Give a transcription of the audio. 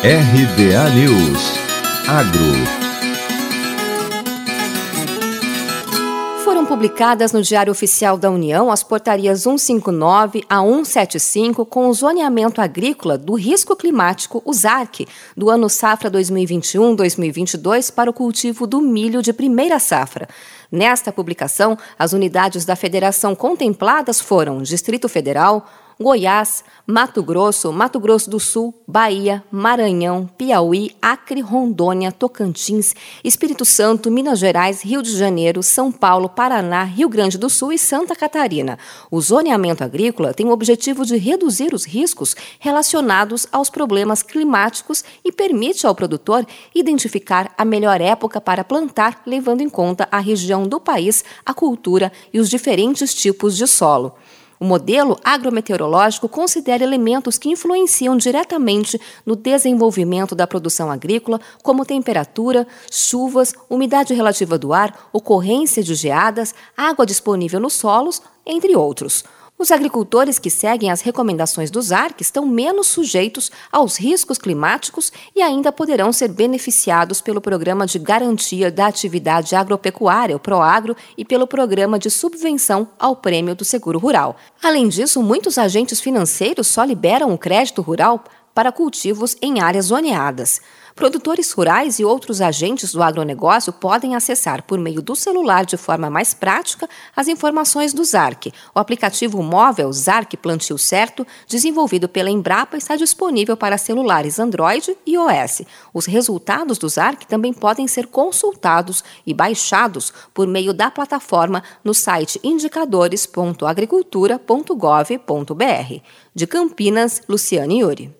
RBA News Agro Foram publicadas no Diário Oficial da União as portarias 159 a 175 com o zoneamento agrícola do risco climático, o ZARC, do ano safra 2021-2022 para o cultivo do milho de primeira safra. Nesta publicação, as unidades da federação contempladas foram Distrito Federal, Goiás, Mato Grosso, Mato Grosso do Sul, Bahia, Maranhão, Piauí, Acre, Rondônia, Tocantins, Espírito Santo, Minas Gerais, Rio de Janeiro, São Paulo, Paraná, Rio Grande do Sul e Santa Catarina. O zoneamento agrícola tem o objetivo de reduzir os riscos relacionados aos problemas climáticos e permite ao produtor identificar a melhor época para plantar, levando em conta a região do país, a cultura e os diferentes tipos de solo. O modelo agrometeorológico considera elementos que influenciam diretamente no desenvolvimento da produção agrícola, como temperatura, chuvas, umidade relativa do ar, ocorrência de geadas, água disponível nos solos, entre outros. Os agricultores que seguem as recomendações do ZARC estão menos sujeitos aos riscos climáticos e ainda poderão ser beneficiados pelo Programa de Garantia da Atividade Agropecuária, o PROAGRO, e pelo Programa de Subvenção ao Prêmio do Seguro Rural. Além disso, muitos agentes financeiros só liberam o crédito rural para cultivos em áreas zoneadas. Produtores rurais e outros agentes do agronegócio podem acessar por meio do celular de forma mais prática as informações do ZARC. O aplicativo móvel ZARC Plantio Certo, desenvolvido pela Embrapa, está disponível para celulares Android e iOS. Os resultados do ZARC também podem ser consultados e baixados por meio da plataforma no site indicadores.agricultura.gov.br. De Campinas, Luciane Yuri.